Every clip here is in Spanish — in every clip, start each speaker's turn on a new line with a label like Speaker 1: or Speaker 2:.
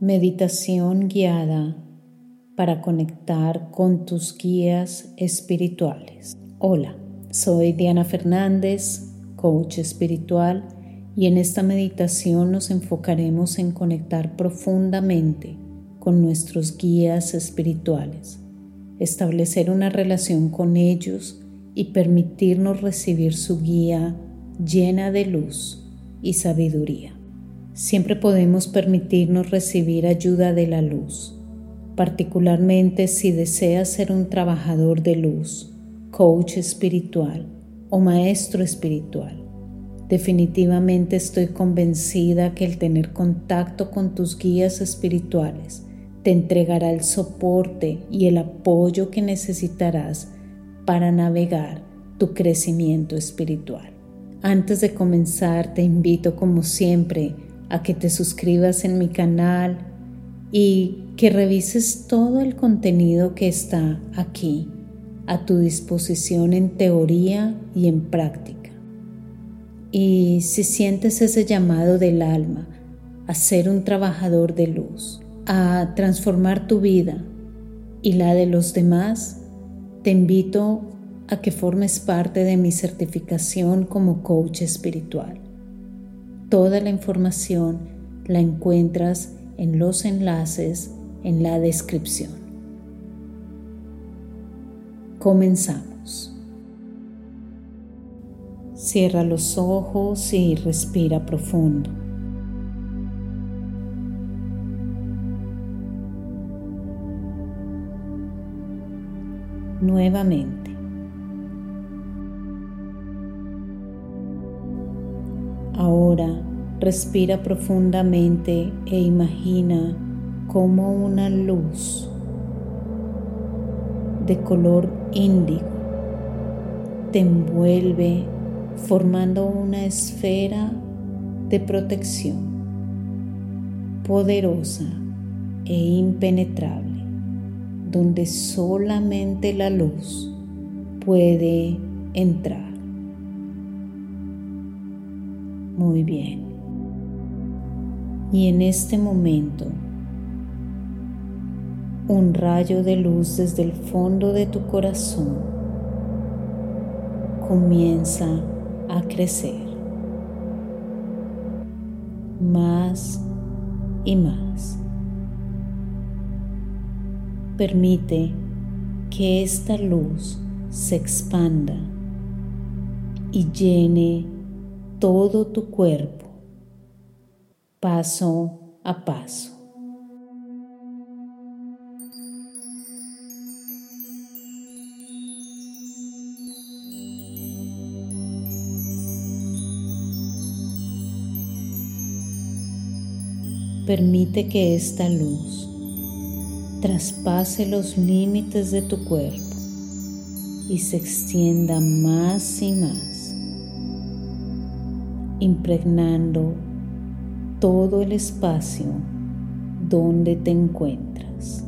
Speaker 1: Meditación guiada para conectar con tus guías espirituales. Hola, soy Diana Fernández, coach espiritual, y en esta meditación nos enfocaremos en conectar profundamente con nuestros guías espirituales, establecer una relación con ellos y permitirnos recibir su guía llena de luz y sabiduría. Siempre podemos permitirnos recibir ayuda de la luz, particularmente si deseas ser un trabajador de luz, coach espiritual o maestro espiritual. Definitivamente estoy convencida que el tener contacto con tus guías espirituales te entregará el soporte y el apoyo que necesitarás para navegar tu crecimiento espiritual. Antes de comenzar, te invito como siempre a que te suscribas en mi canal y que revises todo el contenido que está aquí a tu disposición en teoría y en práctica. Y si sientes ese llamado del alma a ser un trabajador de luz, a transformar tu vida y la de los demás, te invito a que formes parte de mi certificación como coach espiritual. Toda la información la encuentras en los enlaces en la descripción. Comenzamos. Cierra los ojos y respira profundo. Nuevamente. Ahora respira profundamente e imagina como una luz de color índigo te envuelve formando una esfera de protección poderosa e impenetrable donde solamente la luz puede entrar. Muy bien. Y en este momento, un rayo de luz desde el fondo de tu corazón comienza a crecer más y más. Permite que esta luz se expanda y llene todo tu cuerpo, paso a paso. Permite que esta luz traspase los límites de tu cuerpo y se extienda más y más impregnando todo el espacio donde te encuentras.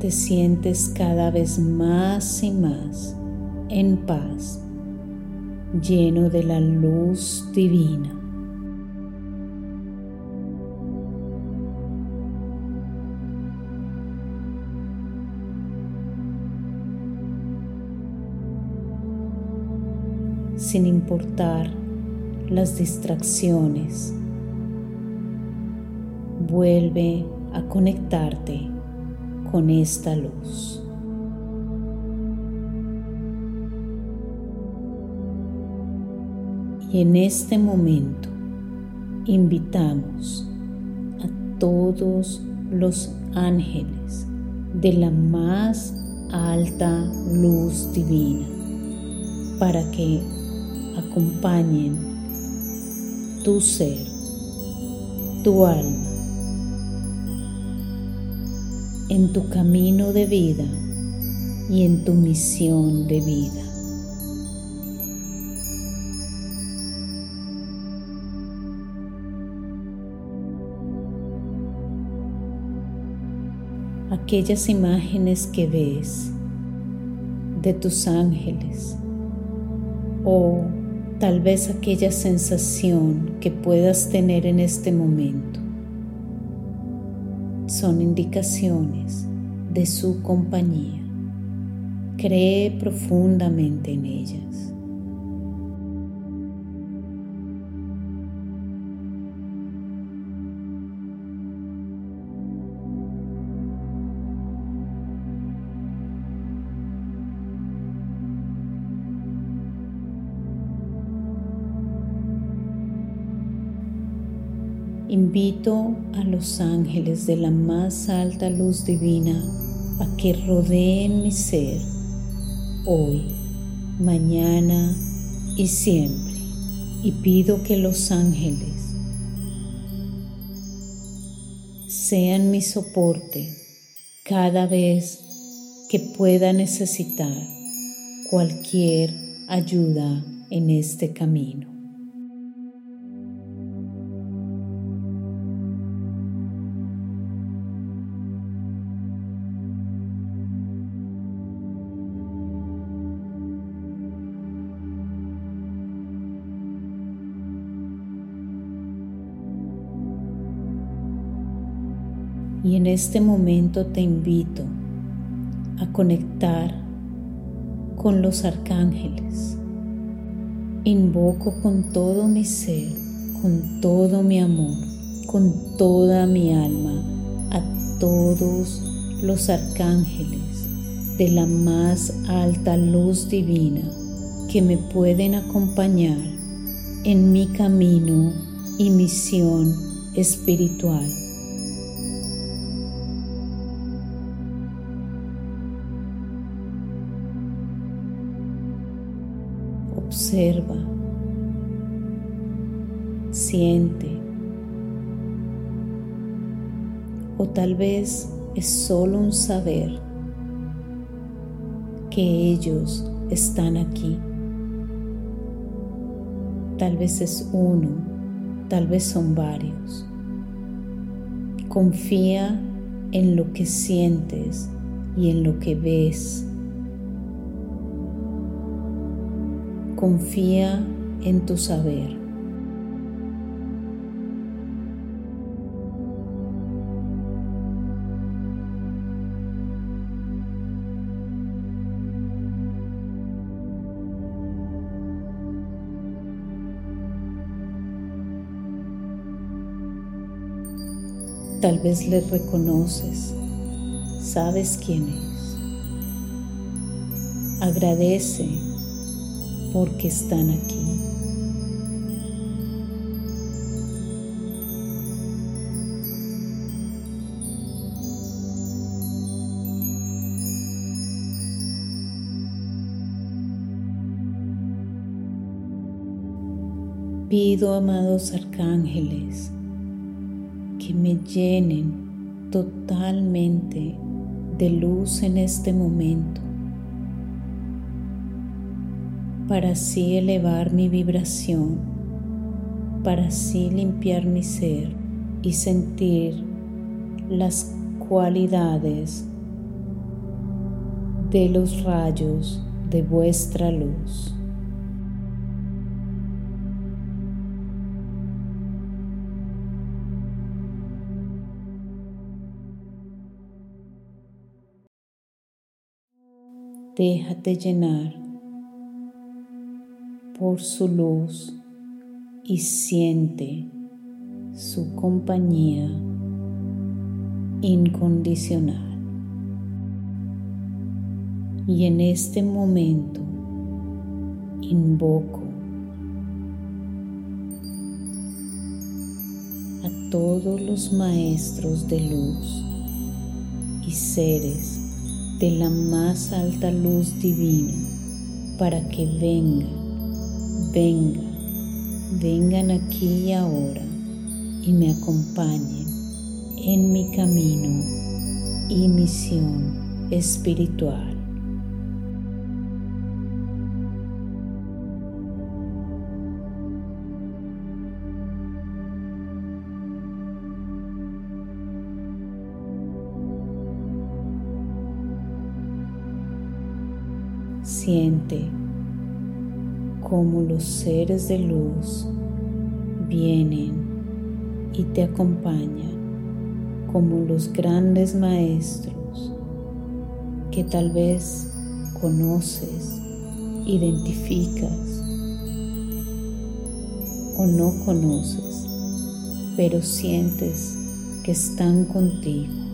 Speaker 1: Te sientes cada vez más y más en paz, lleno de la luz divina. Sin importar las distracciones. Vuelve a conectarte con esta luz. Y en este momento invitamos a todos los ángeles de la más alta luz divina para que acompañen tu ser, tu alma, en tu camino de vida y en tu misión de vida. aquellas imágenes que ves de tus ángeles o tal vez aquella sensación que puedas tener en este momento. Son indicaciones de su compañía. Cree profundamente en ellas. Invito a los ángeles de la más alta luz divina a que rodeen mi ser hoy, mañana y siempre. Y pido que los ángeles sean mi soporte cada vez que pueda necesitar cualquier ayuda en este camino. Y en este momento te invito a conectar con los arcángeles. Invoco con todo mi ser, con todo mi amor, con toda mi alma a todos los arcángeles de la más alta luz divina que me pueden acompañar en mi camino y misión espiritual. Observa, siente o tal vez es solo un saber que ellos están aquí. Tal vez es uno, tal vez son varios. Confía en lo que sientes y en lo que ves Confía en tu saber. Tal vez le reconoces, sabes quién es. Agradece porque están aquí. Pido, amados arcángeles, que me llenen totalmente de luz en este momento para así elevar mi vibración, para así limpiar mi ser y sentir las cualidades de los rayos de vuestra luz. Déjate llenar por su luz y siente su compañía incondicional. Y en este momento invoco a todos los maestros de luz y seres de la más alta luz divina para que vengan venga, vengan aquí y ahora y me acompañen en mi camino y misión espiritual. Siente cómo los seres de luz vienen y te acompañan como los grandes maestros que tal vez conoces, identificas o no conoces, pero sientes que están contigo.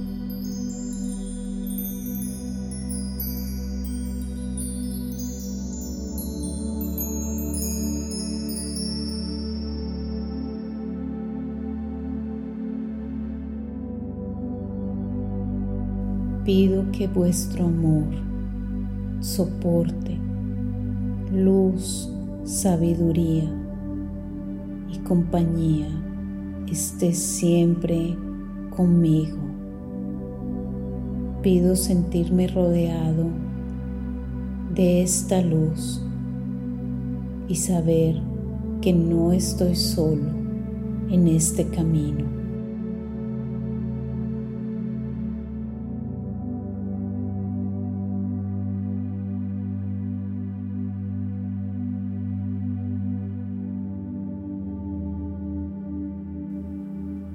Speaker 1: Pido que vuestro amor, soporte, luz, sabiduría y compañía esté siempre conmigo. Pido sentirme rodeado de esta luz y saber que no estoy solo en este camino.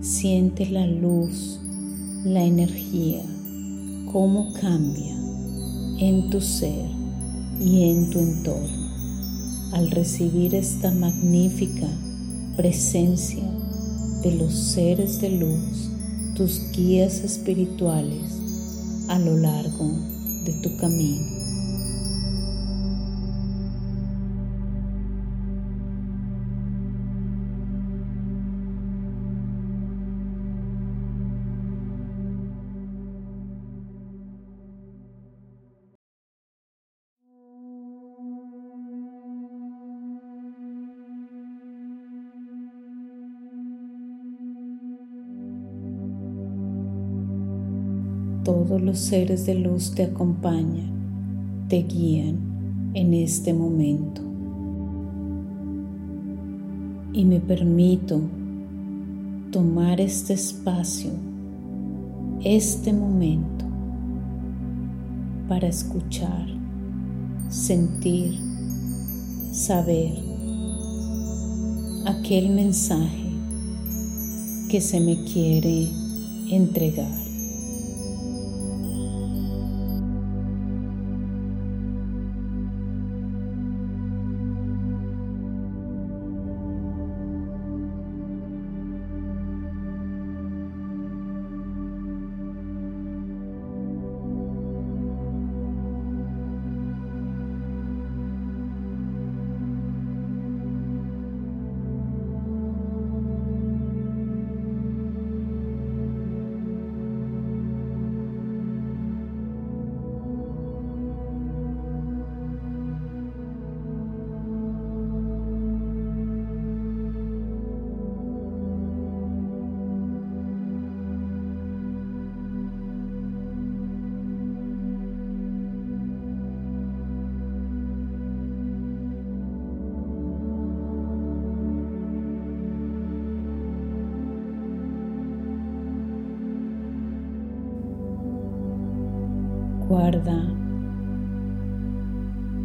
Speaker 1: Siente la luz, la energía, cómo cambia en tu ser y en tu entorno al recibir esta magnífica presencia de los seres de luz, tus guías espirituales a lo largo de tu camino. Todos los seres de luz te acompañan, te guían en este momento. Y me permito tomar este espacio, este momento, para escuchar, sentir, saber aquel mensaje que se me quiere entregar. Guarda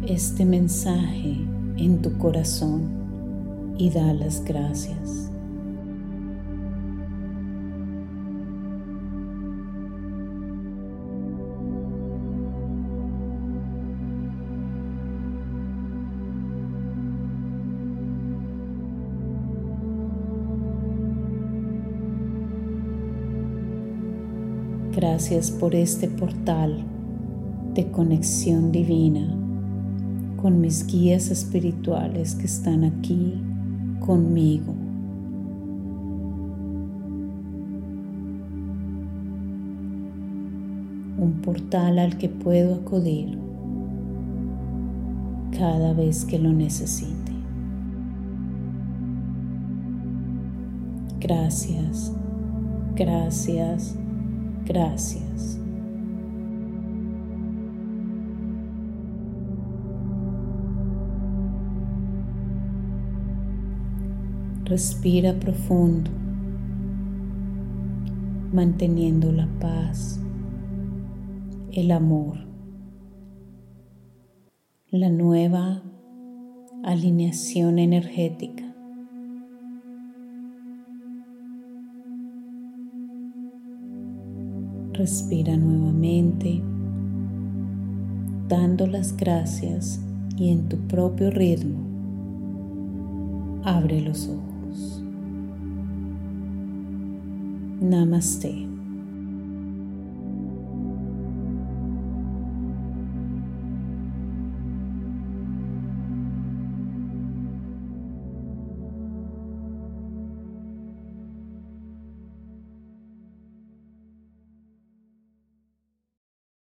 Speaker 1: este mensaje en tu corazón y da las gracias. Gracias por este portal de conexión divina con mis guías espirituales que están aquí conmigo. Un portal al que puedo acudir cada vez que lo necesite. Gracias, gracias, gracias. Respira profundo, manteniendo la paz, el amor, la nueva alineación energética. Respira nuevamente, dando las gracias y en tu propio ritmo, abre los ojos. Namaste.